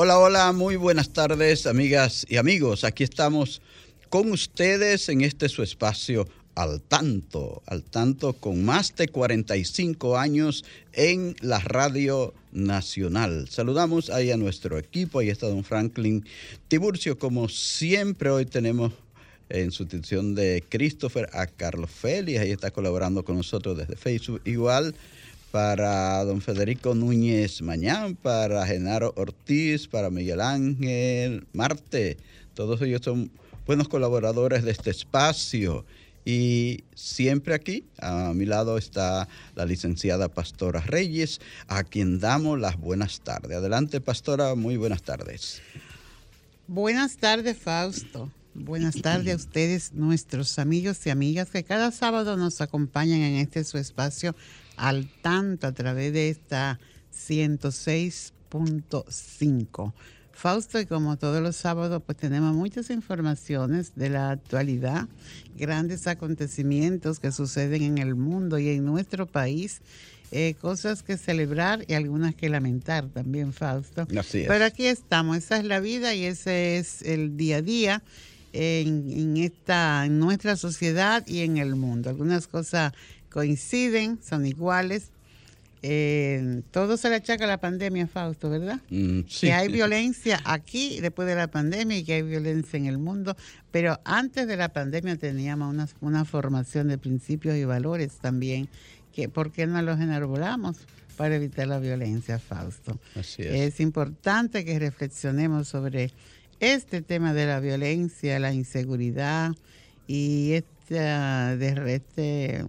Hola, hola, muy buenas tardes, amigas y amigos. Aquí estamos con ustedes en este su espacio al tanto, al tanto con más de 45 años en la radio nacional. Saludamos ahí a nuestro equipo, ahí está don Franklin Tiburcio, como siempre hoy tenemos en sustitución de Christopher a Carlos Félix, ahí está colaborando con nosotros desde Facebook igual para don Federico Núñez Mañán, para Genaro Ortiz, para Miguel Ángel Marte. Todos ellos son buenos colaboradores de este espacio. Y siempre aquí, a mi lado está la licenciada Pastora Reyes, a quien damos las buenas tardes. Adelante, Pastora, muy buenas tardes. Buenas tardes, Fausto. Buenas tardes a ustedes, nuestros amigos y amigas que cada sábado nos acompañan en este su espacio al tanto a través de esta 106.5. Fausto, y como todos los sábados, pues tenemos muchas informaciones de la actualidad, grandes acontecimientos que suceden en el mundo y en nuestro país, eh, cosas que celebrar y algunas que lamentar también, Fausto. Así es. Pero aquí estamos, esa es la vida y ese es el día a día en, en esta, en nuestra sociedad y en el mundo. Algunas cosas coinciden, son iguales. Eh, todo se le achaca a la pandemia, Fausto, ¿verdad? Mm, sí. Que hay violencia aquí después de la pandemia y que hay violencia en el mundo, pero antes de la pandemia teníamos una, una formación de principios y valores también, que ¿por qué no los enarbolamos? para evitar la violencia, Fausto. Así es. Es importante que reflexionemos sobre este tema de la violencia, la inseguridad y esta de, este,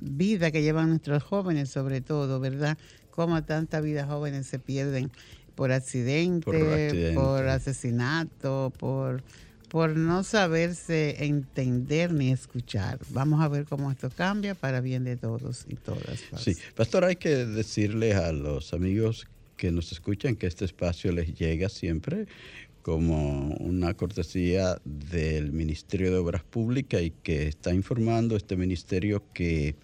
vida que llevan nuestros jóvenes, sobre todo, ¿verdad? Cómo tantas vidas jóvenes se pierden por accidente, Por accidente. por asesinato, por, por no saberse entender ni escuchar. Vamos a ver cómo esto cambia para bien de todos y todas. Sí, Pastor, hay que decirles a los amigos que nos escuchan que este espacio les llega siempre como una cortesía del Ministerio de Obras Públicas y que está informando este ministerio que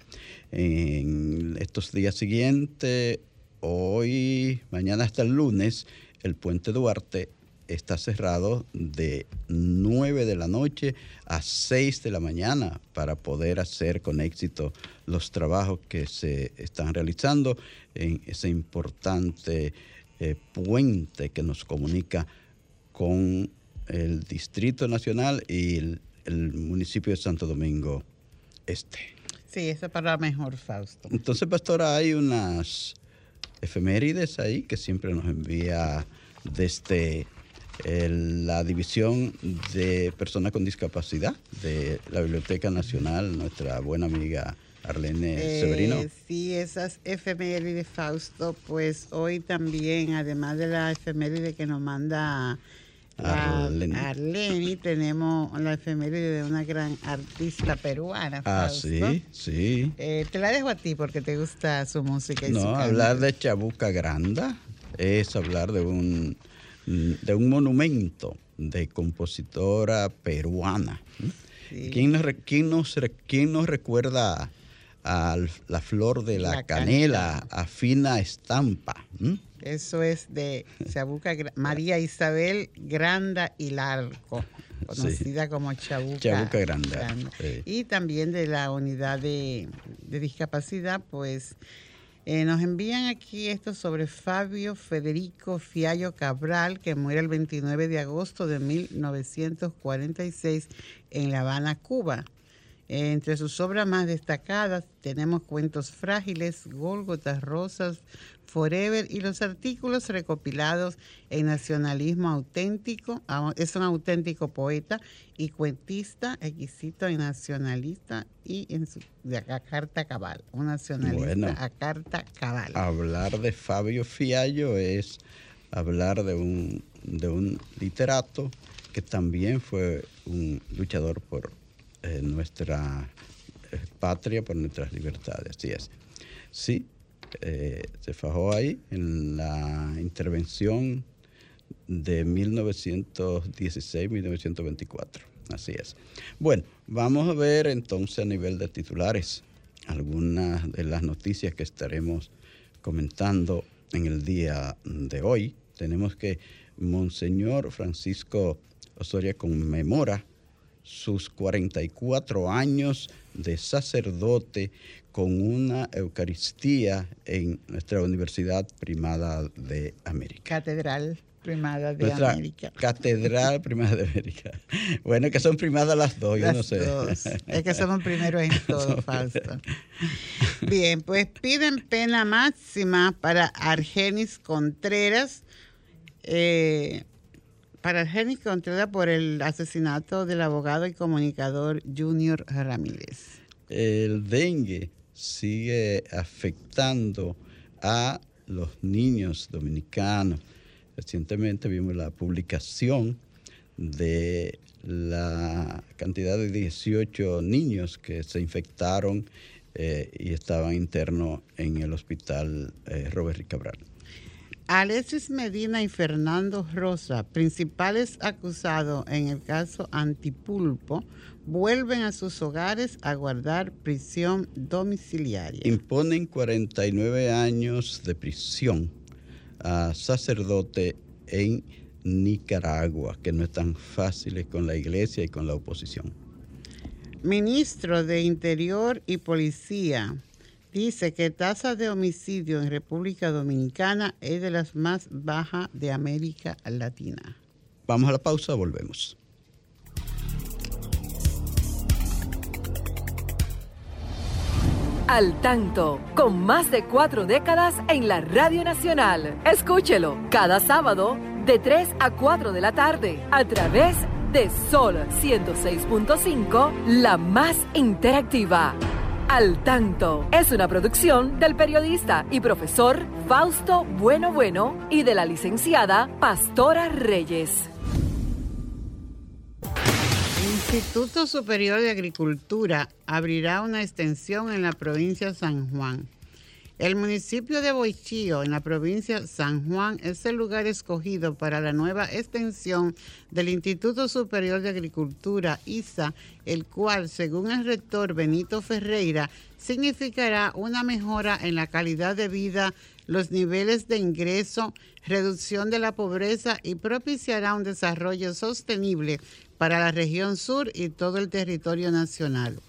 en estos días siguientes, hoy, mañana hasta el lunes, el puente Duarte está cerrado de 9 de la noche a 6 de la mañana para poder hacer con éxito los trabajos que se están realizando en ese importante eh, puente que nos comunica con el Distrito Nacional y el, el municipio de Santo Domingo Este. Sí, eso para mejor, Fausto. Entonces, pastora, hay unas efemérides ahí que siempre nos envía desde el- la División de Personas con Discapacidad de la Biblioteca Nacional, nuestra buena amiga Arlene Eh, Severino. Sí, esas efemérides, Fausto, pues hoy también, además de la efeméride que nos manda Arlene. Arlene, tenemos la efeméride de una gran artista peruana. Ah, Fausto. sí, sí. Eh, te la dejo a ti porque te gusta su música y su No, canto. hablar de Chabuca Granda es hablar de un, de un monumento de compositora peruana. Sí. ¿Quién, nos, quién nos quién nos recuerda a la flor de la, La canela, a fina estampa? Eso es de Chabuca, María Isabel Granda y Larco, conocida como Chabuca, Chabuca Granda, Granda. sí. Y también de la unidad de, de discapacidad, pues Eh, nos envían aquí esto sobre Fabio Federico Fiallo Cabral, que muere el 29 de agosto de 1946 en La Habana, Cuba. Entre sus obras más destacadas tenemos Cuentos Frágiles, Gólgotas Rosas, Forever y los artículos recopilados en Nacionalismo Auténtico. Ah, es un auténtico poeta y cuentista, exquisito y nacionalista y en su, de a carta cabal, un nacionalista a carta cabal. Hablar de Fabio Fiallo es hablar de un, de un literato que también fue un luchador por eh, nuestra eh, patria, por nuestras libertades. Así es. Sí, eh, se fajó ahí en la intervención de 1916-1924. Así es. Bueno, vamos a ver entonces a nivel de titulares algunas de las noticias que estaremos comentando en el día de hoy. Tenemos que Monseñor Francisco Osoria conmemora sus 44 años de sacerdote con una Eucaristía en nuestra Universidad Primada de América. Catedral Primada de América. Catedral Primada de América. Bueno, que son primadas las dos, yo no sé. Es que somos primeros en todo, falso. Bien, pues piden pena máxima para Argenis Contreras. Eh, para Argenis Contreras por el asesinato del abogado y comunicador Junior Ramírez. El dengue sigue afectando a los niños dominicanos. Recientemente vimos la publicación de la cantidad de 18 niños que se infectaron eh, y estaban internos en el hospital eh, Robert Cabral. Alexis Medina y Fernando Rosa, principales acusados en el caso Antipulpo, vuelven a sus hogares a guardar prisión domiciliaria. Imponen 49 años de prisión a sacerdote en Nicaragua, que no están fáciles con la iglesia y con la oposición. Ministro de Interior y Policía dice que tasa de homicidio en República Dominicana es de las más bajas de América Latina. Vamos a la pausa, volvemos. Al tanto, con más de cuatro décadas en la Radio Nacional. Escúchelo cada sábado de 3 a 4 de la tarde a través de Sol 106.5, la más interactiva. Al Tanto es una producción del periodista y profesor Fausto Bueno Bueno y de la licenciada Pastora Reyes. Instituto Superior de Agricultura abrirá una extensión en la provincia de San Juan. El municipio de Boichío, en la provincia San Juan, es el lugar escogido para la nueva extensión del Instituto Superior de Agricultura, ISA, el cual, según el rector Benito Ferreira, significará una mejora en la calidad de vida, los niveles de ingreso, reducción de la pobreza y propiciará un desarrollo sostenible para la región sur y todo el territorio nacional.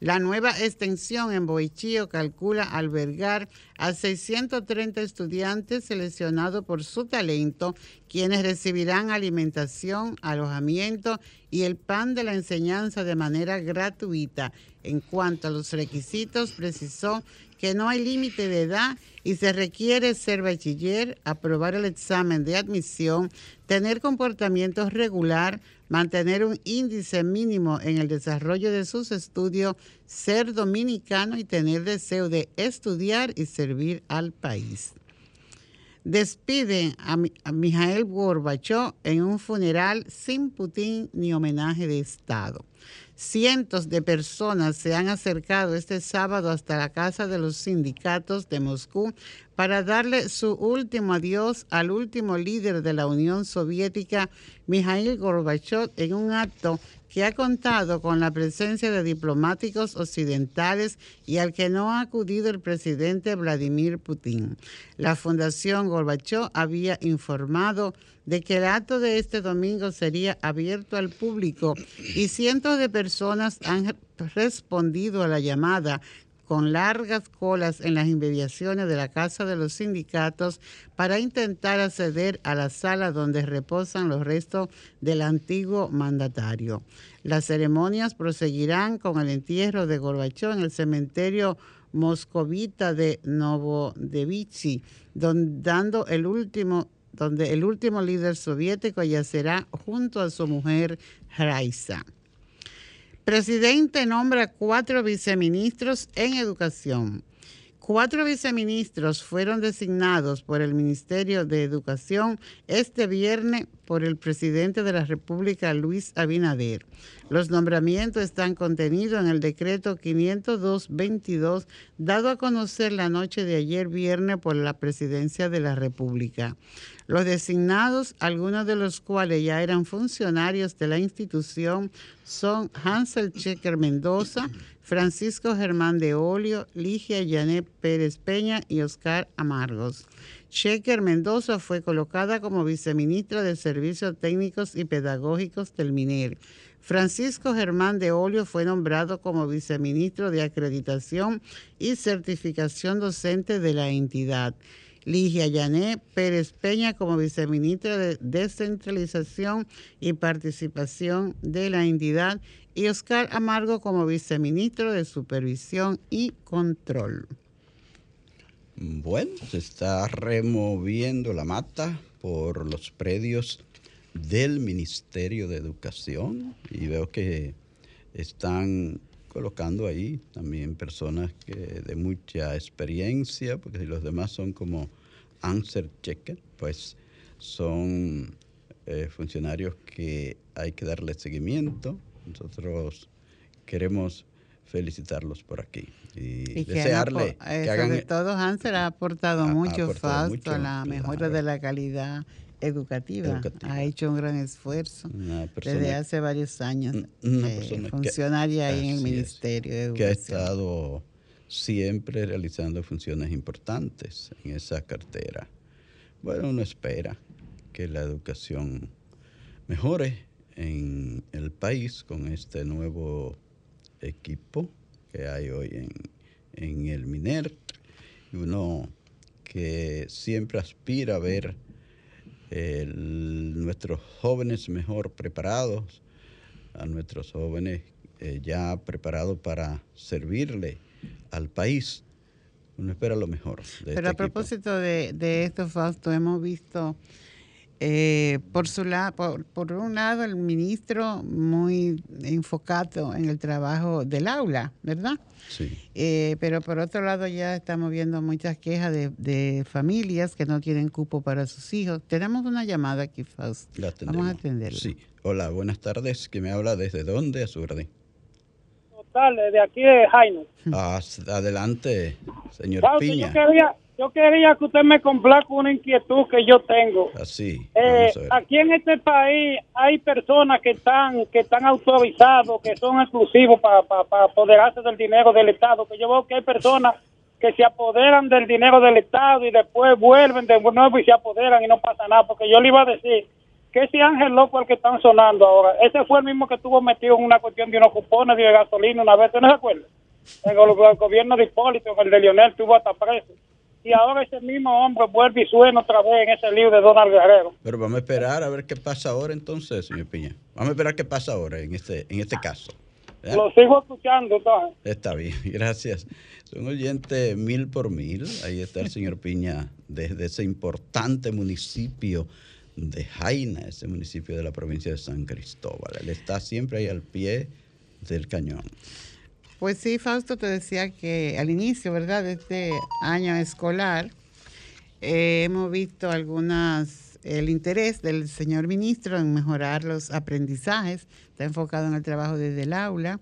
La nueva extensión en Boichío calcula albergar a 630 estudiantes seleccionados por su talento, quienes recibirán alimentación, alojamiento y el pan de la enseñanza de manera gratuita. En cuanto a los requisitos, precisó que no hay límite de edad y se requiere ser bachiller, aprobar el examen de admisión, tener comportamiento regular, mantener un índice mínimo en el desarrollo de sus estudios, ser dominicano y tener deseo de estudiar y servir al país. Despide a, Mijael Gorbachev en un funeral sin Putin ni homenaje de Estado. Cientos de personas se han acercado este sábado hasta la casa de los sindicatos de Moscú para darle su último adiós al último líder de la Unión Soviética, Mikhail Gorbachev, en un acto que ha contado con la presencia de diplomáticos occidentales y al que no ha acudido el presidente Vladimir Putin. La Fundación Gorbachev había informado de que el acto de este domingo sería abierto al público y cientos de personas han respondido a la llamada con largas colas en las inmediaciones de la Casa de los Sindicatos para intentar acceder a la sala donde reposan los restos del antiguo mandatario. Las ceremonias proseguirán con el entierro de Gorbachov en el cementerio moscovita de Novodevichy, dando el último donde el último líder soviético yacerá junto a su mujer Raisa. Presidente nombra cuatro viceministros en educación. Cuatro viceministros fueron designados por el Ministerio de Educación este viernes por el presidente de la República, Luis Abinader. Los nombramientos están contenidos en el decreto 502-22, dado a conocer la noche de ayer viernes por la presidencia de la República. Los designados, algunos de los cuales ya eran funcionarios de la institución, son Hansel Checker Mendoza, Francisco Germán de Olio, Ligia Janet Pérez Peña y Oscar Amargos. Checker Mendoza fue colocada como viceministra de Servicios Técnicos y Pedagógicos del MINER. Francisco Germán de Olio fue nombrado como viceministro de Acreditación y Certificación Docente de la entidad. Ligia Yané Pérez Peña como viceministra de Descentralización y Participación de la entidad y Oscar Amargo como viceministro de Supervisión y Control. Bueno, se está removiendo la mata por los predios del Ministerio de Educación y veo que están colocando ahí también personas que de mucha experiencia, porque si los demás son como answer checker, pues son eh, funcionarios que hay que darle seguimiento. Nosotros queremos felicitarlos por aquí y, desearle que, hagan, sobre todo Hansel ha aportado mucho, a la mejora de la calidad educativa. Ha hecho un gran esfuerzo desde hace varios años. Eh, funcionaria ahí en el Ministerio de Educación. Que ha estado siempre realizando funciones importantes en esa cartera. Bueno, uno espera que la educación mejore en el país con este nuevo equipo que hay hoy en, en el MINER. Uno que siempre aspira a ver nuestros jóvenes mejor preparados, a nuestros jóvenes eh, ya preparados para servirle al país. Uno espera lo mejor. Pero este a propósito de, de, esto, Fausto, hemos visto eh, por, su por, por, un lado el ministro muy enfocado en el trabajo del aula, ¿verdad? Sí. Eh, pero por otro lado ya estamos viendo muchas quejas de, familias que no tienen cupo para sus hijos. Tenemos una llamada aquí, Fausto. Vamos a atenderla. Sí. Hola, buenas tardes. ¿Que me habla desde dónde a su orden? de aquí de Jaime. Ah, adelante, señor Piña. Yo quería, yo quería que usted me complazca una inquietud que yo tengo. Así. Eh, aquí en este país hay personas que están que están autorizados, que son exclusivos para apoderarse del dinero del Estado. Que yo veo que hay personas que se apoderan del dinero del Estado y después vuelven de nuevo y se apoderan y no pasa nada. Porque yo le iba a decir que ese Ángel Loco el que están sonando ahora, ese fue el mismo que estuvo metido en una cuestión de unos cupones de gasolina una vez, ¿no se acuerda? En el, gobierno de Hipólito, el de Lionel, tuvo hasta preso. Y ahora ese mismo hombre vuelve y suena otra vez en ese libro de Donald Guerrero. Pero vamos a esperar a ver qué pasa ahora entonces, señor Piña. Vamos a esperar qué pasa ahora en este, en este caso. Lo sigo escuchando, entonces. Está bien, gracias. Son oyentes mil por mil. Ahí está el señor Piña desde ese importante municipio de Jaina, ese municipio de la provincia de San Cristóbal. Él está siempre ahí al pie del cañón. Pues sí, Fausto, te decía que al inicio, ¿verdad?, de este año escolar, eh, hemos visto algunas, el interés del señor ministro en mejorar los aprendizajes, está enfocado en el trabajo desde el aula,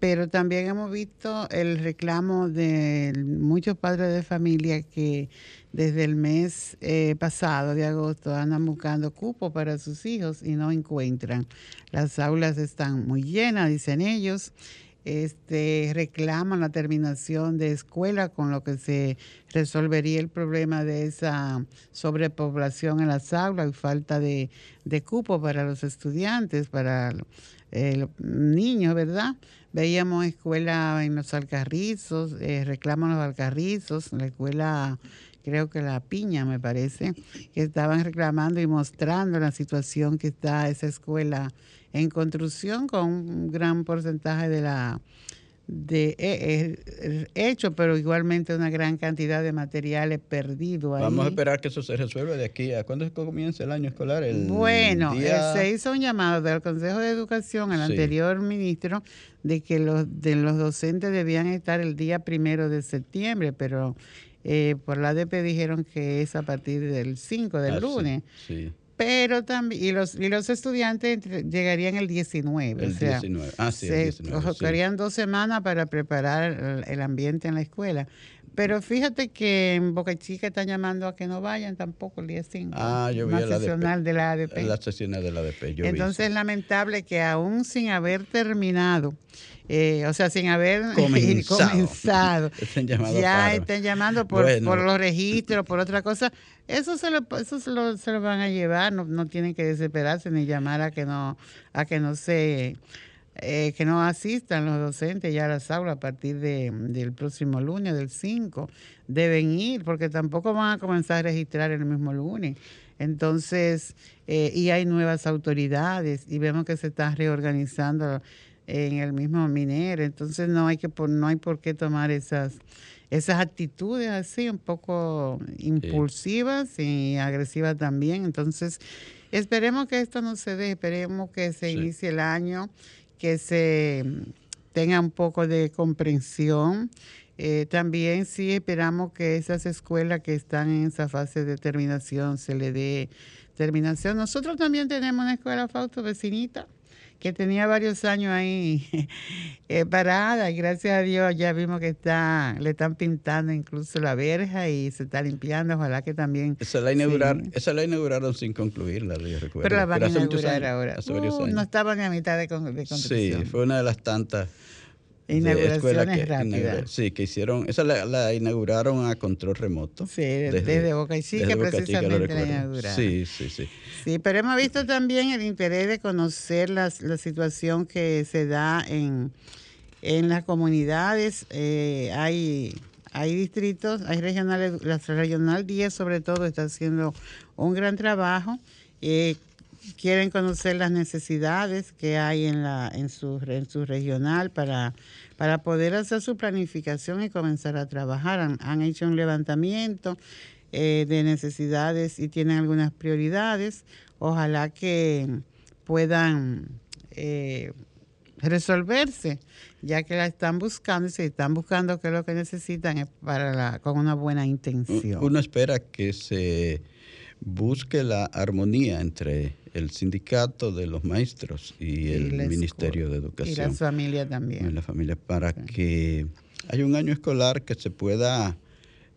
pero también hemos visto el reclamo de muchos padres de familia que desde el mes eh, pasado de agosto andan buscando cupo para sus hijos y no encuentran. Las aulas están muy llenas, dicen ellos. Este, reclaman la terminación de escuela, con lo que se resolvería el problema de esa sobrepoblación en las aulas y falta de, de cupo para los estudiantes, para los niños, ¿verdad? Veíamos escuela en los Alcarrizos, eh, reclaman los Alcarrizos, la escuela, creo que la Piña me parece, que estaban reclamando y mostrando la situación que está esa escuela en construcción con un gran porcentaje de la de eh, eh, hecho, pero igualmente una gran cantidad de materiales perdidos. Vamos a esperar que eso se resuelva de aquí a cuándo comienza el año escolar. El bueno, eh, se hizo un llamado del Consejo de Educación al anterior ministro de que los de los docentes debían estar el día primero de septiembre, pero por la ADP dijeron que es a partir del 5 del ah, lunes. sí pero también, y los, y los estudiantes llegarían el 19. El 19, ah, sí, el 19. dos semanas para preparar el ambiente en la escuela. Pero fíjate que en Boca Chica están llamando a que no vayan tampoco el día 5. Ah, yo vi la sesional de la ADP. La sesional de la ADP, yo Entonces es lamentable que aún sin haber terminado, eh, o sea, sin haber comenzado, ya estén llamando por, por, los registros, por otra cosa. Eso se lo, eso se lo, se lo van a llevar, no, no tienen que desesperarse ni llamar a que no, a que no se eh, que no asistan los docentes ya a las aulas a partir de, del próximo lunes, del 5. Deben ir porque tampoco van a comenzar a registrar el mismo lunes. Entonces, eh, y hay nuevas autoridades y vemos que se está reorganizando en el mismo minero. Entonces, no hay, que, no hay por qué tomar esas, esas actitudes así, un poco impulsivas y agresivas también. Entonces, esperemos que esto no se dé, esperemos que se inicie el año que se tenga un poco de comprensión. Eh, también sí esperamos que esas escuelas que están en esa fase de terminación se le dé terminación. Nosotros también tenemos una escuela Fausto vecinita que tenía varios años ahí eh, parada y gracias a Dios ya vimos que está le están pintando incluso la verja y se está limpiando ojalá que también esa la inauguraron esa la inauguraron sin concluirla yo recuerdo pero la van a inaugurar ahora. uh, no estaba ni a mitad de, de sí fue una de las tantas Inauguraciones rápidas. Sí, que hicieron, esa la, inauguraron a control remoto. Sí, desde, Boca Chica precisamente la inauguraron. Sí, sí, sí. Sí, pero hemos visto también el interés de conocer la situación que se da en, en las comunidades. Eh, hay, hay distritos, hay regionales, la regional 10 sobre todo está haciendo un gran trabajo. Eh, quieren conocer las necesidades que hay en, la, en, su, en su regional para, para poder hacer su planificación y comenzar a trabajar. Han, hecho un levantamiento eh, de necesidades y tienen algunas prioridades. Ojalá que puedan eh, resolverse, ya que la están buscando y se están buscando qué es lo que necesitan es para la, con una buena intención. Uno espera que se busque la armonía entre el sindicato de los maestros y, el Ministerio de Educación. Y la familia también. Y la familia, para que haya un año escolar que se pueda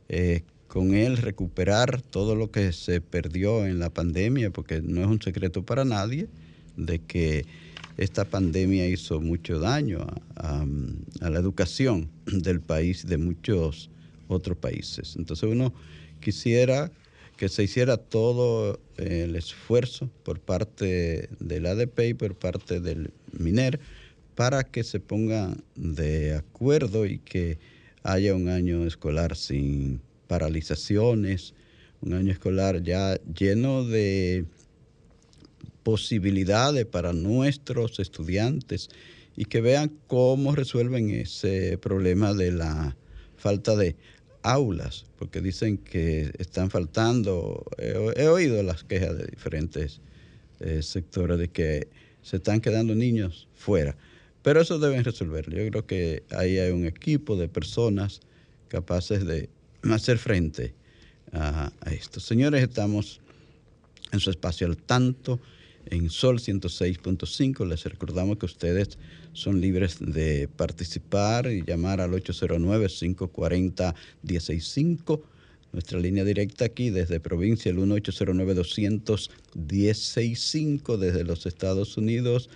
eh, con él recuperar todo lo que se perdió en la pandemia, porque no es un secreto para nadie de que esta pandemia hizo mucho daño a, a la educación del país, de muchos otros países. Entonces uno quisiera que se hiciera todo el esfuerzo por parte del ADP y por parte del MINER para que se pongan de acuerdo y que haya un año escolar sin paralizaciones, un año escolar ya lleno de posibilidades para nuestros estudiantes y que vean cómo resuelven ese problema de la falta de aulas, porque dicen que están faltando, he, oído las quejas de diferentes eh, sectores de que se están quedando niños fuera, pero eso deben resolverlo. Yo creo que ahí hay un equipo de personas capaces de hacer frente a, a esto. Señores, estamos en su espacio al tanto en Sol 106.5. Les recordamos que ustedes son libres de participar y llamar al 809-540-165. Nuestra línea directa aquí desde provincia, el 1809-200-165. Desde los Estados Unidos,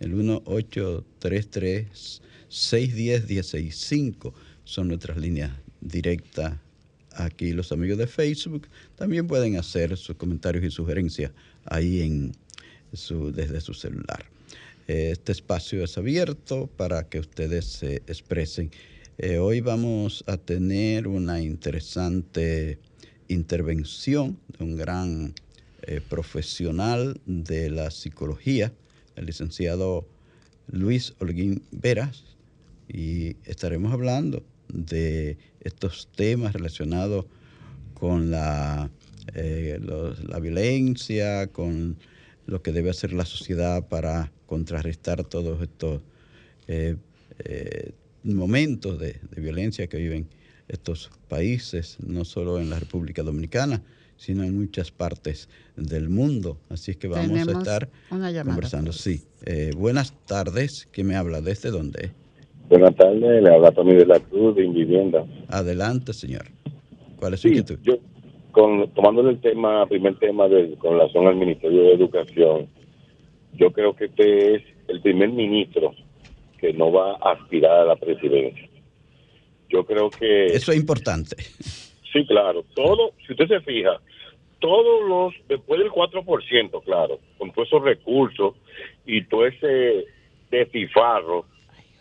el 1833-610-165. Son nuestras líneas directas aquí. Los amigos de Facebook también pueden hacer sus comentarios y sugerencias ahí en su, desde su celular. Este espacio es abierto para que ustedes se expresen. Eh, hoy vamos a tener una interesante intervención de un gran eh, profesional de la psicología, el licenciado Luis Holguín Veras, y estaremos hablando de estos temas relacionados con la, eh, la violencia, con lo que debe hacer la sociedad para contrarrestar todos estos eh, eh, momentos de, violencia que viven estos países, no solo en la República Dominicana, sino en muchas partes del mundo. Así es que vamos a estar conversando. Sí. buenas tardes. ¿Quién me habla? ¿Desde dónde? Buenas tardes, le habla Tony de la Cruz de Invivienda. Adelante, señor. ¿Cuál es su inquietud? Yo, con, tomándole el tema, primer tema de, con relación al Ministerio de Educación, yo creo que este es el primer ministro que no va a aspirar a la presidencia. Yo creo que... Eso es importante. Sí, claro. Todo, si usted se fija, todos los, después del 4%, claro, con todos esos recursos y todo ese desfifarro,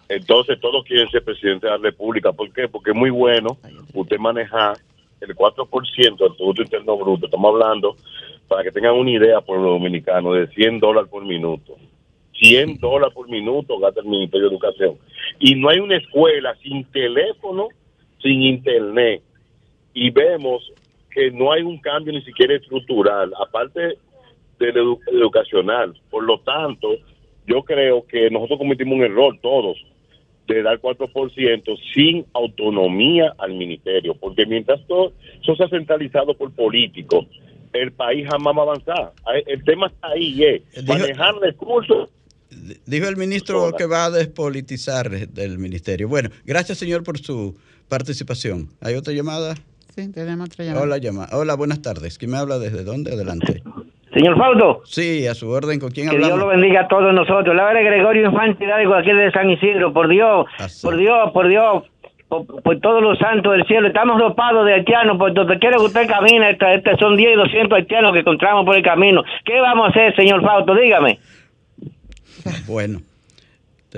entonces todos quieren ser presidente de la República. ¿Por qué? Porque es muy bueno usted manejar el 4% del Producto Interno Bruto. Estamos hablando, para que tengan una idea por los dominicanos, de 100 dólares por minuto. 100 dólares por minuto gasta el Ministerio de Educación. Y no hay una escuela sin teléfono, sin internet. Y vemos que no hay un cambio ni siquiera estructural, aparte del educacional. Por lo tanto, yo creo que nosotros cometimos un error todos de dar 4% sin autonomía al ministerio, porque mientras todo eso sea centralizado por políticos, el país jamás va a avanzar. El tema está ahí, es eh. manejar recursos. Dijo el ministro que va a despolitizar del ministerio. Bueno, gracias señor por su participación. ¿Hay otra llamada? Sí, tenemos otra llamada. Hola, llama. Hola buenas tardes. ¿Quién me habla desde dónde? Adelante. Señor Fausto. Sí, a su orden, ¿con quién hablamos? Que Dios lo bendiga a todos nosotros. La verdad, Gregorio Infante Hidalgo, aquí de San Isidro. Por Dios, por Dios, por Dios, por, todos los santos del cielo. Estamos ropados de haitianos, por donde quiera que usted camine, este, este son 10 y 200 haitianos que encontramos por el camino. ¿Qué vamos a hacer, señor Fausto? Dígame. Bueno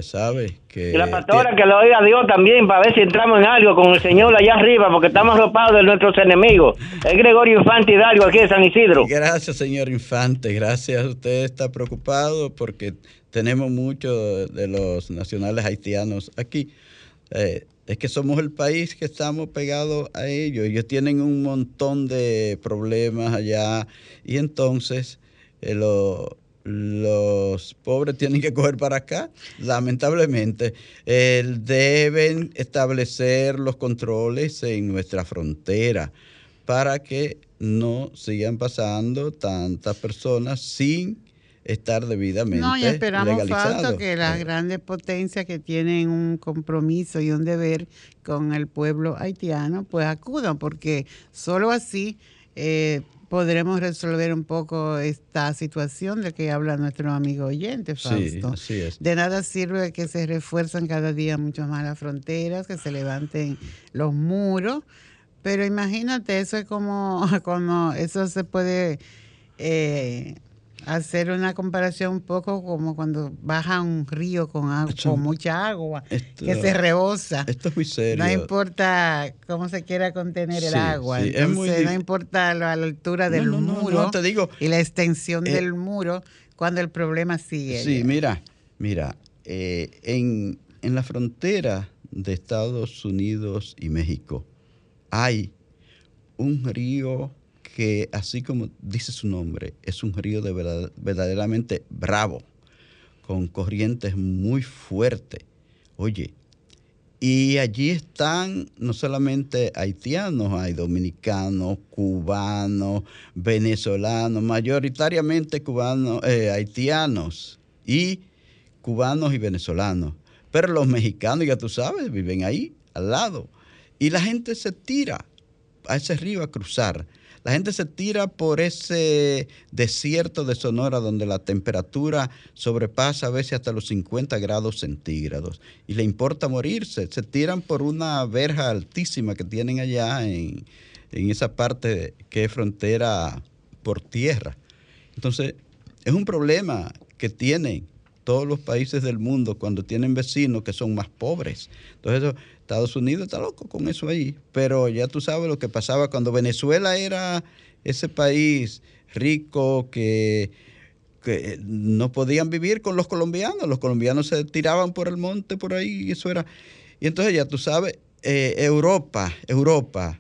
sabe que... Y la pastora que lo oiga Dios también para ver si entramos en algo con el Señor allá arriba, porque estamos ropados de nuestros enemigos. Es Gregorio Infante Hidalgo aquí de San Isidro. Gracias, señor Infante. Gracias. Usted está preocupado porque tenemos muchos de los nacionales haitianos aquí. Eh, es que somos el país que estamos pegados a ellos. Ellos tienen un montón de problemas allá y entonces eh, lo, los pobres tienen que coger para acá, lamentablemente. deben establecer los controles en nuestra frontera para que no sigan pasando tantas personas sin estar debidamente No, y esperamos falta que las grandes potencias que tienen un compromiso y un deber con el pueblo haitiano, pues acudan, porque solo así eh, podremos resolver un poco esta situación de que habla nuestro amigo oyente, Fausto. De nada sirve que se refuerzan cada día mucho más las fronteras, que se levanten los muros, pero imagínate, eso es como, como eso se puede eh, hacer una comparación un poco como cuando baja un río con, con mucha agua, que se rebosa. Esto es muy serio. No importa cómo se quiera contener el agua. no importa la, altura del muro te digo, y la extensión eh, del muro cuando el problema sigue. Sí, mira, mira, eh, en, en la frontera de Estados Unidos y México hay un río que así como dice su nombre, es un río de verdad, verdaderamente bravo, con corrientes muy fuertes. Oye, y allí están no solamente haitianos, hay dominicanos, cubanos, venezolanos, mayoritariamente cubanos, eh, haitianos y cubanos y venezolanos. Pero los mexicanos, ya tú sabes, viven ahí, al lado. Y la gente se tira a ese río a cruzar. La gente se tira por ese desierto de Sonora donde la temperatura sobrepasa a veces hasta los 50 grados centígrados y le importa morirse. Se tiran por una verja altísima que tienen allá en, esa parte que es frontera por tierra. Entonces, es un problema que tienen todos los países del mundo cuando tienen vecinos que son más pobres. Entonces, Estados Unidos está loco con eso ahí. Pero ya tú sabes lo que pasaba cuando Venezuela era ese país rico que, no podían vivir con los colombianos. Los colombianos se tiraban por el monte por ahí y eso era. Y entonces ya tú sabes, eh, Europa, Europa,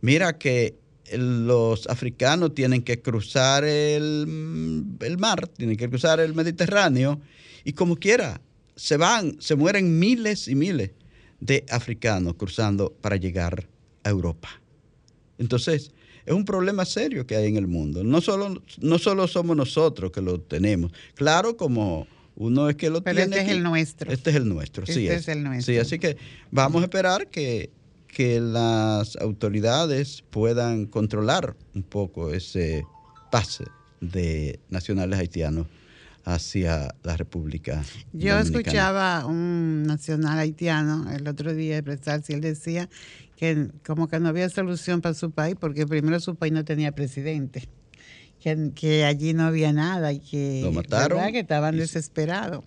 mira que los africanos tienen que cruzar el, el, mar, tienen que cruzar el Mediterráneo y como quiera, se van, se mueren miles y miles de africanos cruzando para llegar a Europa. Entonces, es un problema serio que hay en el mundo. No solo, no solo somos nosotros que lo tenemos. Claro, como uno es que lo Pero tiene. Este es el nuestro. Este es el nuestro, este sí. Es, el nuestro. Sí, así que vamos a esperar que, que las autoridades puedan controlar un poco ese pase de nacionales haitianos hacia la República. Yo Dominicana. escuchaba un nacional haitiano el otro día expresarse y él decía que como que no había solución para su país porque primero su país no tenía presidente, que, que allí no había nada y que, Lo mataron ¿verdad? que estaban desesperados.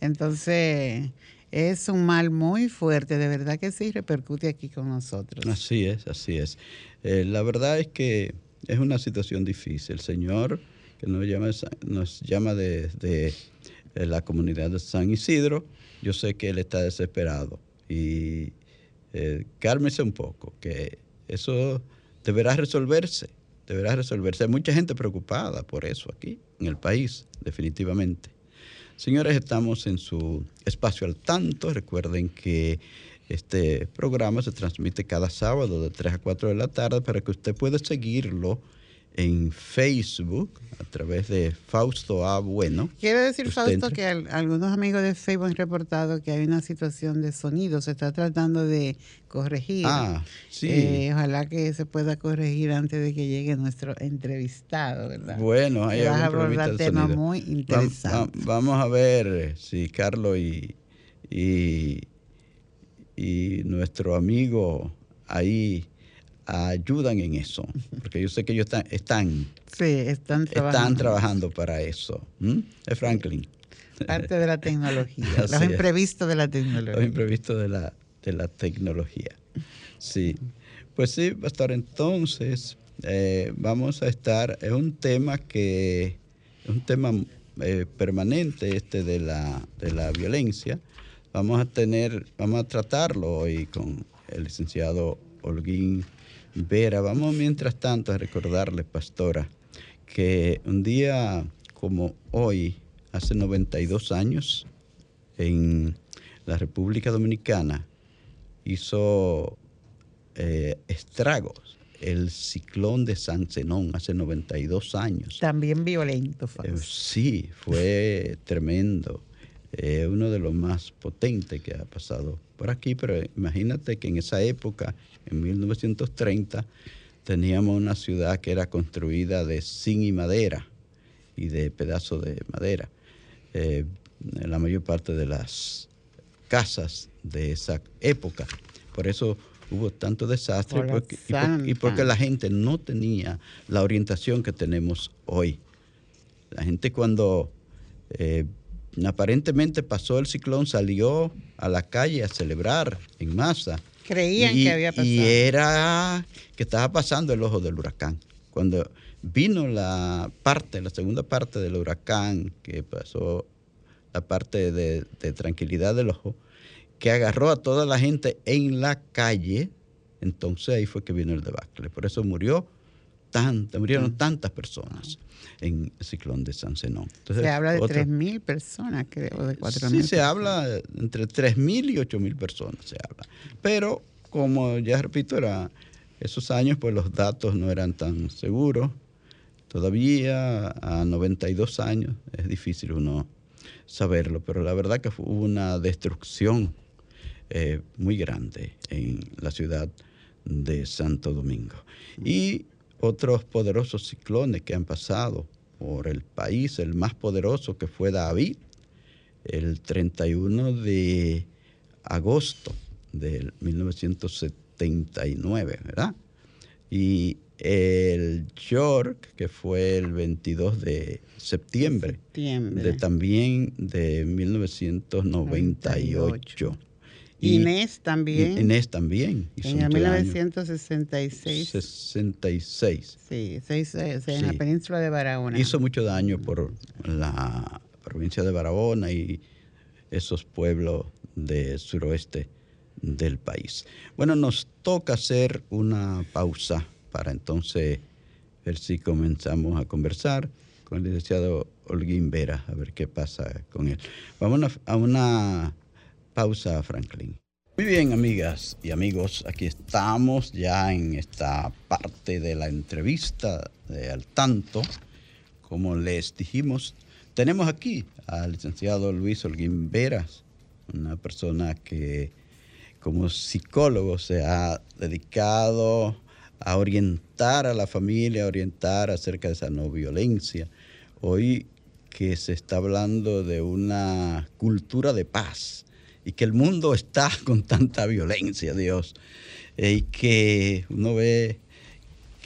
Entonces es un mal muy fuerte, de verdad que sí repercute aquí con nosotros. Así es, así es. Eh, la verdad es que es una situación difícil. El Señor nos llama, nos desde de la comunidad de San Isidro, yo sé que Él está desesperado. Y eh, cálmese un poco, que eso deberá resolverse, deberá resolverse. Hay mucha gente preocupada por eso aquí, en el país, definitivamente. Señores, estamos en su espacio al tanto. Recuerden que este programa se transmite cada sábado de 3 a 4 de la tarde para que usted pueda seguirlo en Facebook a través de Fausto A. Bueno. Quiero decir, Fausto, entra. que al- algunos amigos de Facebook han reportado que hay una situación de sonido, se está tratando de corregir. Ah, sí. Eh, ojalá que se pueda corregir antes de que llegue nuestro entrevistado, ¿verdad? Bueno, hay vas a abordar de temas muy interesantes. vamos a ver eh, si Carlos y, y, y nuestro amigo ahí ayudan en eso, porque yo sé que ellos están, están, Sí, están trabajando. están trabajando para eso. ¿Mm? Es Franklin. Parte de la tecnología, los imprevistos de la Los tecnología. imprevistos de la, de la tecnología. Sí. Pues sí, pastor, entonces eh, vamos a estar, es un tema que, es un tema eh, permanente este de la, de la violencia. Vamos a tener, vamos a tratarlo hoy con el licenciado Holguín Vera. Vamos mientras tanto a recordarle, pastora, que un día como hoy, hace 92 años, en la República Dominicana hizo eh, estragos el ciclón de San Zenón hace 92 años. También violento, Eh, sí, fue tremendo. Eh, uno de los más potentes que ha pasado por aquí, pero imagínate que en esa época, en 1930, teníamos una ciudad que era construida de zinc y madera y de pedazos de madera. Eh, la mayor parte de las casas de esa época. Por eso hubo tanto desastre la porque- y, por- y porque la gente no tenía la orientación que tenemos hoy. La gente cuando eh, aparentemente pasó el ciclón salió a la calle a celebrar en masa. Creían y, que había pasado. y era que estaba pasando el ojo del huracán. Cuando vino la parte, la segunda parte del huracán, que pasó la parte de, de tranquilidad del ojo, que agarró a toda la gente en la calle, entonces ahí fue que vino el debacle. Por eso murió murieron Mm. tantas personas en el ciclón de San Zenón. Entonces, Se habla de otra- 3.000 personas, creo, o de 4.000. Sí, se habla entre 3.000 y 8.000 personas, se habla. Pero, como ya repito, era esos años, pues los datos no eran tan seguros. Todavía a 92 años es difícil uno saberlo, pero la verdad que fue- hubo una destrucción eh, muy grande en la ciudad de Santo Domingo. Y otros poderosos ciclones que han pasado por el país, el más poderoso que fue David, el 31 de agosto del 1979, ¿verdad? Y el York, que fue el 22 de septiembre, de también de 1998. Inés también. Inés también. en el 1966. 66. Sí, en la península de Barahona. Hizo mucho daño por la provincia de Barahona y esos pueblos del suroeste del país. Bueno, nos toca hacer una pausa para entonces ver si comenzamos a conversar con el licenciado Holguín Vera, a ver qué pasa con él. Vamos a una pausa, Franklin. Muy bien, amigas y amigos, aquí estamos ya en esta parte de la entrevista de Al Tanto. Como les dijimos, tenemos aquí al licenciado Luis Holguín Veras, una persona que como psicólogo se ha dedicado a orientar a la familia, a orientar acerca de esa no violencia. Hoy que se está hablando de una cultura de paz y que el mundo está con tanta violencia, Dios, y que uno ve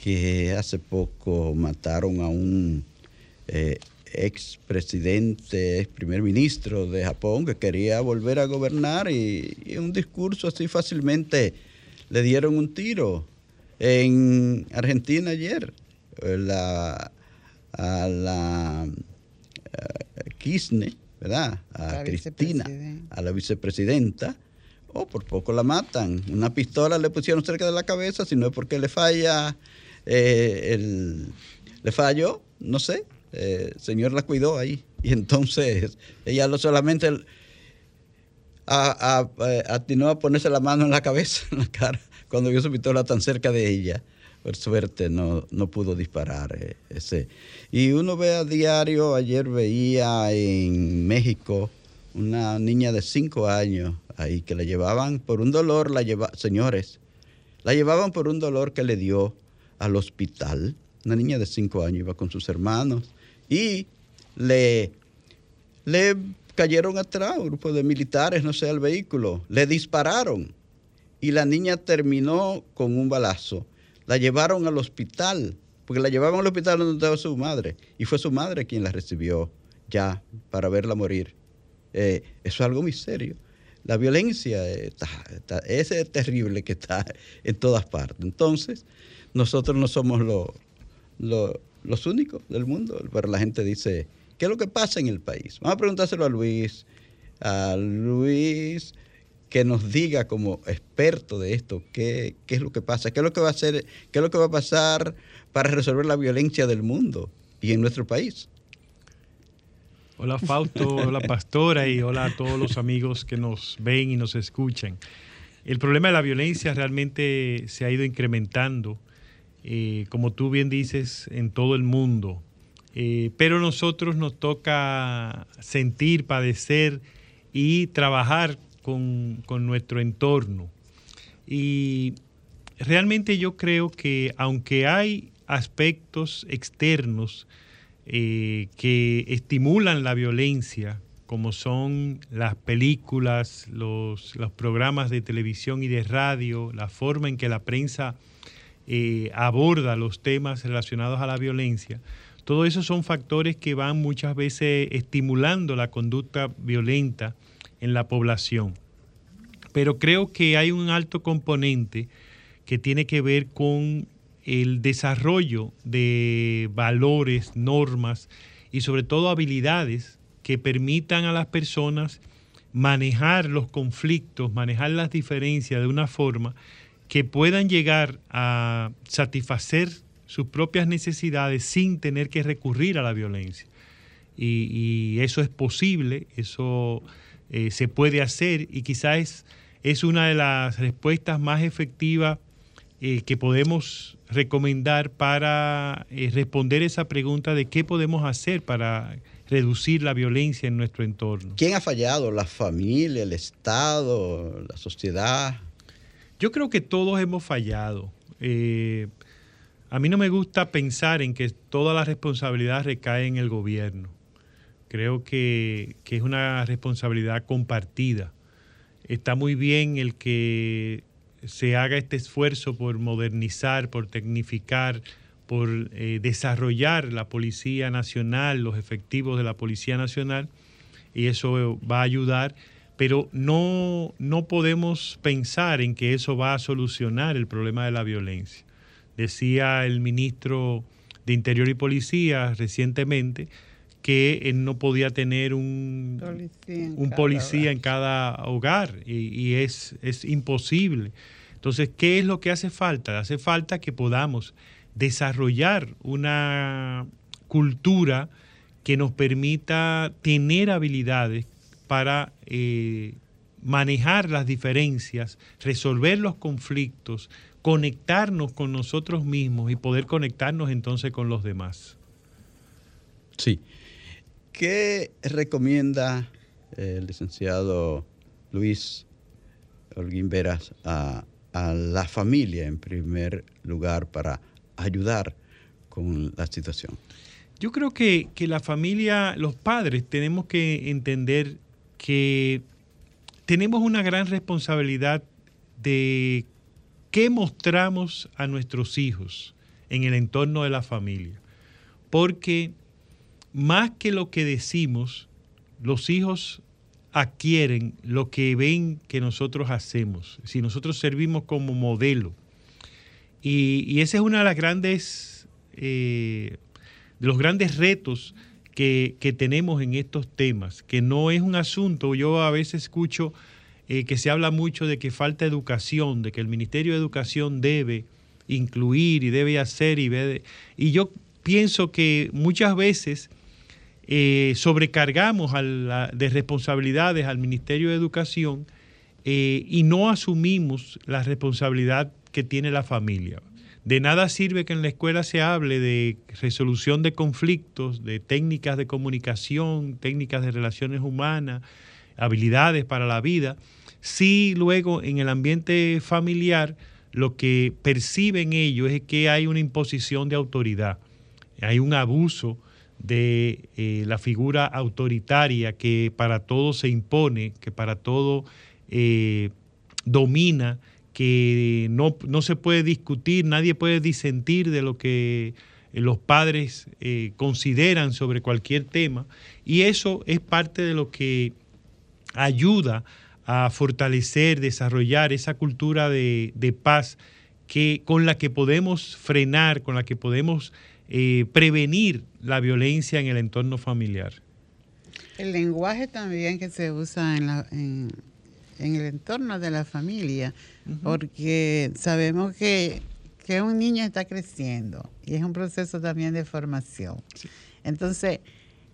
que hace poco mataron a un eh, ex presidente, ex primer ministro de Japón que quería volver a gobernar y, en un discurso así fácilmente le dieron un tiro. En Argentina ayer, la, a la Kirchner, ¿verdad? A Cristina, a la vicepresidenta, o por poco la matan. Una pistola le pusieron cerca de la cabeza, si no es porque le falla, eh, el, le falló, no sé, eh, el Señor la cuidó ahí. Y entonces ella no solamente atinó a ponerse la mano en la cabeza, en la cara, cuando vio su pistola tan cerca de ella. Por suerte no, no pudo disparar eh, ese. Y uno ve a diario, ayer veía en México una niña de cinco años ahí que la llevaban por un dolor, la lleva, señores, la llevaban por un dolor que le dio al hospital. Una niña de cinco años iba con sus hermanos y le, le cayeron atrás un grupo de militares, no sé, al vehículo, le dispararon y la niña terminó con un balazo. La llevaron al hospital, porque la llevaban al hospital donde estaba su madre, y fue su madre quien la recibió ya para verla morir. Eh, eso es algo muy serio. La violencia es terrible que está en todas partes. Entonces, nosotros no somos los únicos del mundo, pero la gente dice, ¿qué es lo que pasa en el país? Vamos a preguntárselo a Luis, a Luis que nos diga como experto de esto qué, es lo que pasa, qué es lo que va a qué es lo que va a pasar para resolver la violencia del mundo y en nuestro país. Hola Fausto, hola Pastora y hola a todos los amigos que nos ven y nos escuchan. El problema de la violencia realmente se ha ido incrementando, eh, como tú bien dices, en todo el mundo. Eh, pero nosotros nos toca sentir, padecer y trabajar con, nuestro entorno. Y realmente yo creo que aunque hay aspectos externos eh, que estimulan la violencia, como son las películas, los, programas de televisión y de radio, la forma en que la prensa eh, aborda los temas relacionados a la violencia, todo eso son factores que van muchas veces estimulando la conducta violenta en la población. Pero creo que hay un alto componente que tiene que ver con el desarrollo de valores, normas y sobre todo habilidades que permitan a las personas manejar los conflictos, manejar las diferencias de una forma que puedan llegar a satisfacer sus propias necesidades sin tener que recurrir a la violencia. Y, eso es posible, eso eh, se puede hacer y quizás es, una de las respuestas más efectivas eh, que podemos recomendar para eh, responder esa pregunta de qué podemos hacer para reducir la violencia en nuestro entorno. ¿Quién ha fallado? ¿La familia, el Estado, la sociedad? Yo creo que todos hemos fallado. a mí no me gusta pensar en que toda la responsabilidad recae en el gobierno. Creo que, es una responsabilidad compartida. Está muy bien el que se haga este esfuerzo por modernizar, por tecnificar, por eh, desarrollar la Policía Nacional, los efectivos de la Policía Nacional, y eso va a ayudar, pero no, no podemos pensar en que eso va a solucionar el problema de la violencia. Decía el ministro de Interior y Policía recientemente que él no podía tener un policía en, un cada, policía hogar. en cada hogar y, y es, es imposible. Entonces, ¿qué es lo que hace falta? Hace falta que podamos desarrollar una cultura que nos permita tener habilidades para eh, manejar las diferencias, resolver los conflictos, conectarnos con nosotros mismos y poder conectarnos entonces con los demás. Sí. ¿Qué recomienda el licenciado Luis Holguín Veras a, a, la familia en primer lugar para ayudar con la situación? Yo creo que, que la familia, los padres, tenemos que entender que tenemos una gran responsabilidad de qué mostramos a nuestros hijos en el entorno de la familia. Porque más que lo que decimos, los hijos adquieren lo que ven que nosotros hacemos. Si nosotros servimos como modelo. Y, y ese es uno de las grandes, eh, de los grandes retos que, tenemos en estos temas, que no es un asunto, yo a veces escucho eh, que se habla mucho de que falta educación, de que el Ministerio de Educación debe incluir y debe hacer y debe, y yo pienso que muchas veces eh, sobrecargamos de responsabilidades al Ministerio de Educación eh, y no asumimos la responsabilidad que tiene la familia. De nada sirve que en la escuela se hable de resolución de conflictos, de técnicas de comunicación, técnicas de relaciones humanas, habilidades para la vida, si luego en el ambiente familiar lo que perciben ellos es que hay una imposición de autoridad, hay un abuso de eh, la figura autoritaria que para todo se impone, que para todo eh, domina, que no, no, se puede discutir, nadie puede disentir de lo que eh, los padres consideran sobre cualquier tema. Y eso es parte de lo que ayuda a fortalecer, desarrollar esa cultura de, de paz que, con la que podemos frenar, con la que podemos eh, prevenir la violencia en el entorno familiar. El lenguaje también que se usa en, la, en, en el entorno de la familia, uh -huh. porque sabemos que, que, un niño está creciendo y es un proceso también de formación. Sí. Entonces,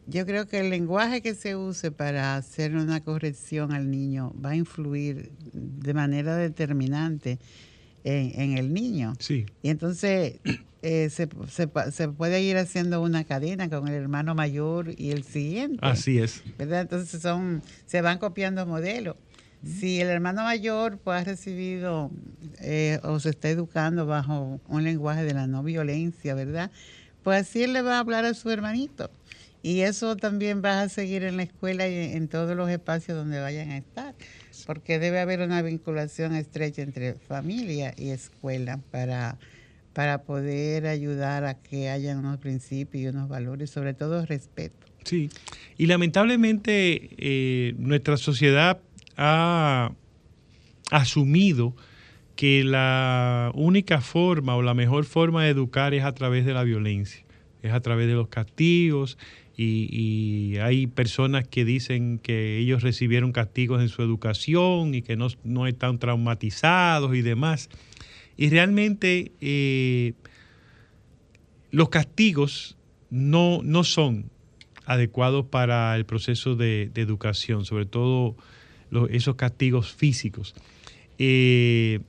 yo creo que el lenguaje que se use para hacer una corrección al niño va a influir de manera determinante en, en el niño. Sí. Y entonces eh, se, se, se, puede ir haciendo una cadena con el hermano mayor y el siguiente. Así es. ¿verdad? Entonces son, se van copiando modelos. Si el hermano mayor pues, ha recibido eh, o se está educando bajo un lenguaje de la no violencia, ¿verdad? Pues así él le va a hablar a su hermanito. Y eso también va a seguir en la escuela y en todos los espacios donde vayan a estar, porque debe haber una vinculación estrecha entre familia y escuela para para poder ayudar a que haya unos principios y unos valores, sobre todo respeto. Sí, y lamentablemente eh, nuestra sociedad ha asumido que la única forma o la mejor forma de educar es a través de la violencia, es a través de los castigos y, hay personas que dicen que ellos recibieron castigos en su educación y que no, no están traumatizados y demás. Y realmente eh, los castigos no, no son adecuados para el proceso de, educación, sobre todo esos castigos físicos. Eh,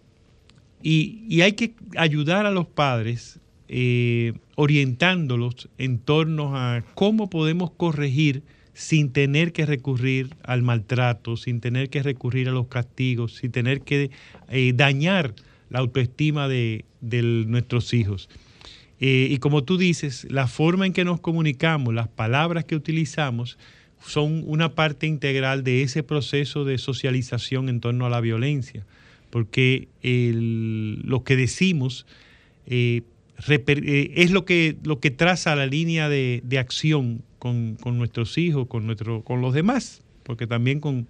y, hay que ayudar a los padres eh, orientándolos en torno a cómo podemos corregir sin tener que recurrir al maltrato, sin tener que recurrir a los castigos, sin tener que eh, dañar la autoestima de, nuestros hijos. Eh, y como tú dices, la forma en que nos comunicamos, las palabras que utilizamos, son una parte integral de ese proceso de socialización en torno a la violencia. porque lo que decimos es lo que, lo que traza la línea de, acción con, nuestros hijos, con, nuestro, con los demás, porque también con,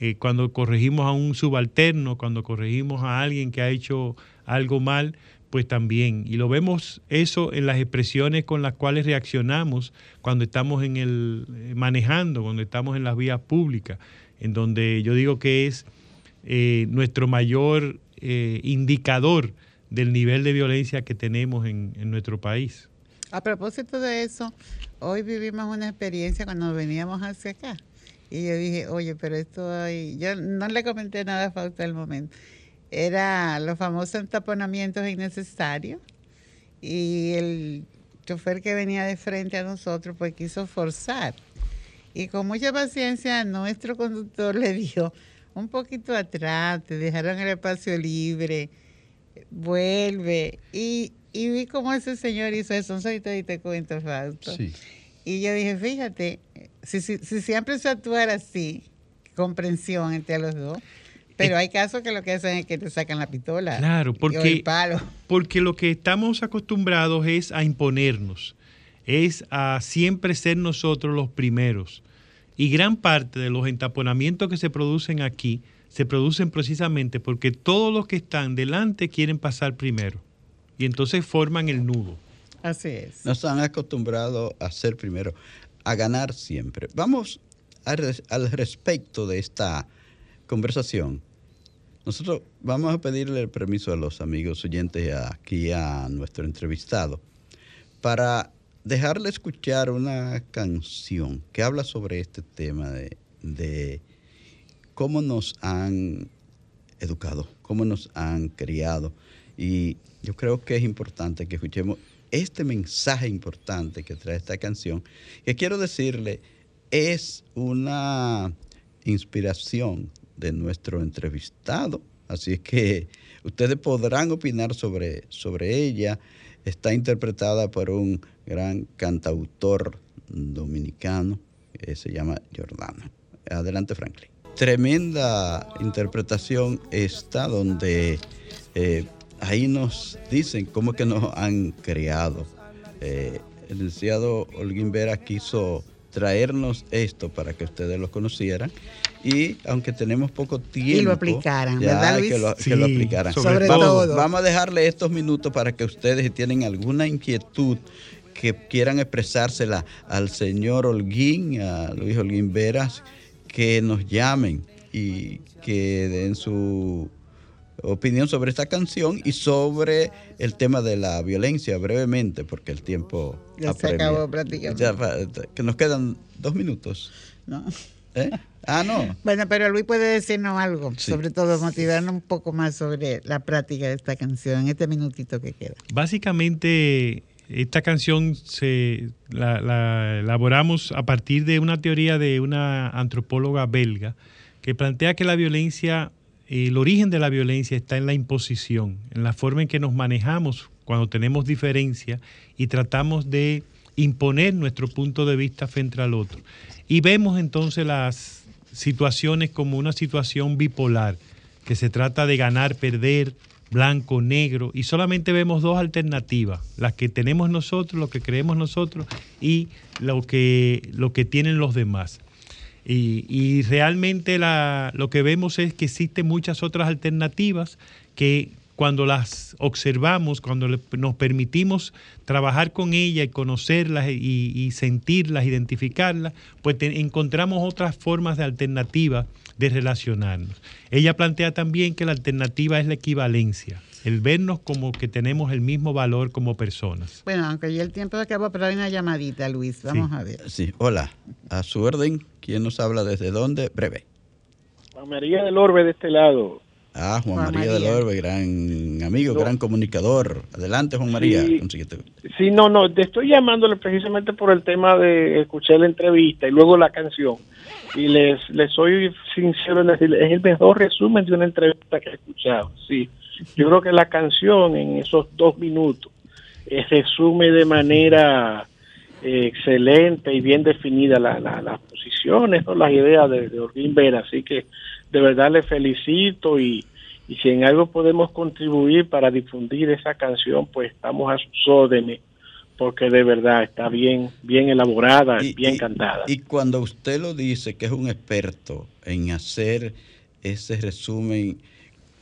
eh, cuando corregimos a un subalterno, cuando corregimos a alguien que ha hecho algo mal, pues también. Y lo vemos eso en las expresiones con las cuales reaccionamos cuando estamos en el eh, manejando, cuando estamos en las vías públicas, en donde yo digo que es nuestro mayor indicador del nivel de violencia que tenemos en, nuestro país. A propósito de eso, hoy vivimos una experiencia cuando veníamos hacia acá. Y yo dije, oye, pero esto hay... Yo no le comenté nada a Fausto al momento. Era los famosos entaponamientos innecesarios. Y el chofer que venía de frente a nosotros, pues quiso forzar. Y con mucha paciencia, nuestro conductor le dijo, un poquito atrás, te dejaron el espacio libre vuelve. Y, y vi cómo ese señor hizo eso, soy y te cuento, Fausto. Y yo dije, fíjate, si, si, siempre se actuara así, comprensión entre los dos, pero hay casos que lo que hacen es que te sacan la pistola. Claro, porque, porque lo que estamos acostumbrados es a imponernos, es a siempre ser nosotros los primeros. Y gran parte de los entaponamientos que se producen aquí se producen precisamente porque todos los que están delante quieren pasar primero y entonces forman el nudo. Así es. Nos han acostumbrado a ser primero, a ganar siempre. Vamos al respecto de esta conversación. Nosotros vamos a pedirle el permiso a los amigos oyentes aquí a nuestro entrevistado para dejarle escuchar una canción que habla sobre este tema de cómo nos han educado, cómo nos han criado. Y yo creo que es importante que escuchemos este mensaje importante que trae esta canción, que quiero decirle, es una inspiración de nuestro entrevistado. Así es que ustedes podrán opinar sobre, sobre ella. Está interpretada por un gran cantautor dominicano que se llama Jordano. Adelante, Franklin tremenda interpretación está donde eh, ahí nos dicen cómo que nos han creado. Eh, el licenciado Holguín Vera quiso traernos esto para que ustedes lo conocieran y aunque tenemos poco tiempo y lo aplicaran ¿verdad Luis? Que, lo, que lo aplicaran sobre vamos, todo vamos a dejarle estos minutos para que ustedes si tienen alguna inquietud que quieran expresársela al señor Holguín a Luis Holguín Veras que nos llamen y que den su opinión sobre esta canción y sobre el tema de la violencia brevemente, porque el tiempo ya se acabó prácticamente. que nos quedan dos minutos. No. ¿Eh? Ah, no. Bueno, pero Luis puede decirnos algo, sobre todo motivarnos un poco más sobre la práctica de esta canción en este minutito que queda. Básicamente esta canción se la, elaboramos a partir de una teoría de una antropóloga belga que plantea que la violencia, el origen de la violencia está en la imposición, en la forma en que nos manejamos cuando tenemos diferencia y tratamos de imponer nuestro punto de vista frente al otro. Y vemos entonces las situaciones como una situación bipolar, que se trata de ganar, perder, blanco, negro, y solamente vemos dos alternativas, las que tenemos nosotros, lo que creemos nosotros y lo que, lo que tienen los demás. Y, realmente lo que vemos es que existen muchas otras alternativas que cuando las observamos, cuando nos permitimos trabajar con ellas y conocerlas y, sentirlas, identificarlas, pues encontramos otras formas de alternativa de relacionarnos. Ella plantea también que la alternativa es la equivalencia, el vernos como que tenemos el mismo valor como personas. Bueno, aunque ya el tiempo acabó, pero hay una llamadita, Luis, vamos a ver. Sí, hola, a su orden, ¿quién nos habla desde dónde? Breve. Juan María del Orbe de este lado. Ah, Juan, María, del Orbe, gran amigo, gran comunicador. Adelante, Juan María. Sí, no, no, te estoy llamándole precisamente por el tema de escuchar la entrevista y luego la canción y les, les soy sincero en decir, es el mejor resumen de una entrevista que he escuchado. Sí, yo creo que la canción en esos dos minutos eh, resume de manera eh, excelente y bien definida la, las posiciones, ¿no? las ideas de, de Vera. Así que de verdad le felicito y, Y si en algo podemos contribuir para difundir esa canción, pues estamos a sus órdenes, porque de verdad está bien, bien elaborada, bien cantada. Y cuando usted lo dice que es un experto en hacer ese resumen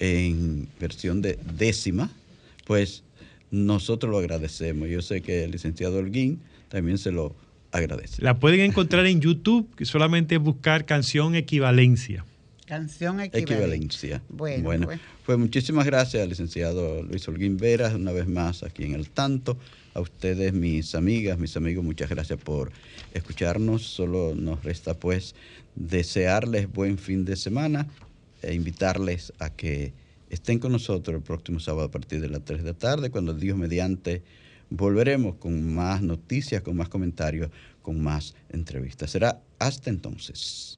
en versión de décima, pues nosotros lo agradecemos. Yo sé que el licenciado Holguín también se lo agradece. La pueden encontrar en YouTube, que solamente buscar canción equivalencia. Canción equivalencia. Bueno, pues. pues. muchísimas gracias, licenciado Luis Holguín Veras, una vez más aquí en El Tanto. A ustedes, mis amigas, mis amigos, muchas gracias por escucharnos. Solo nos resta pues desearles buen fin de semana e invitarles a que estén con nosotros el próximo sábado a partir de las 3 de la tarde, cuando Dios mediante volveremos con más noticias, con más comentarios, con más entrevistas. Será hasta entonces.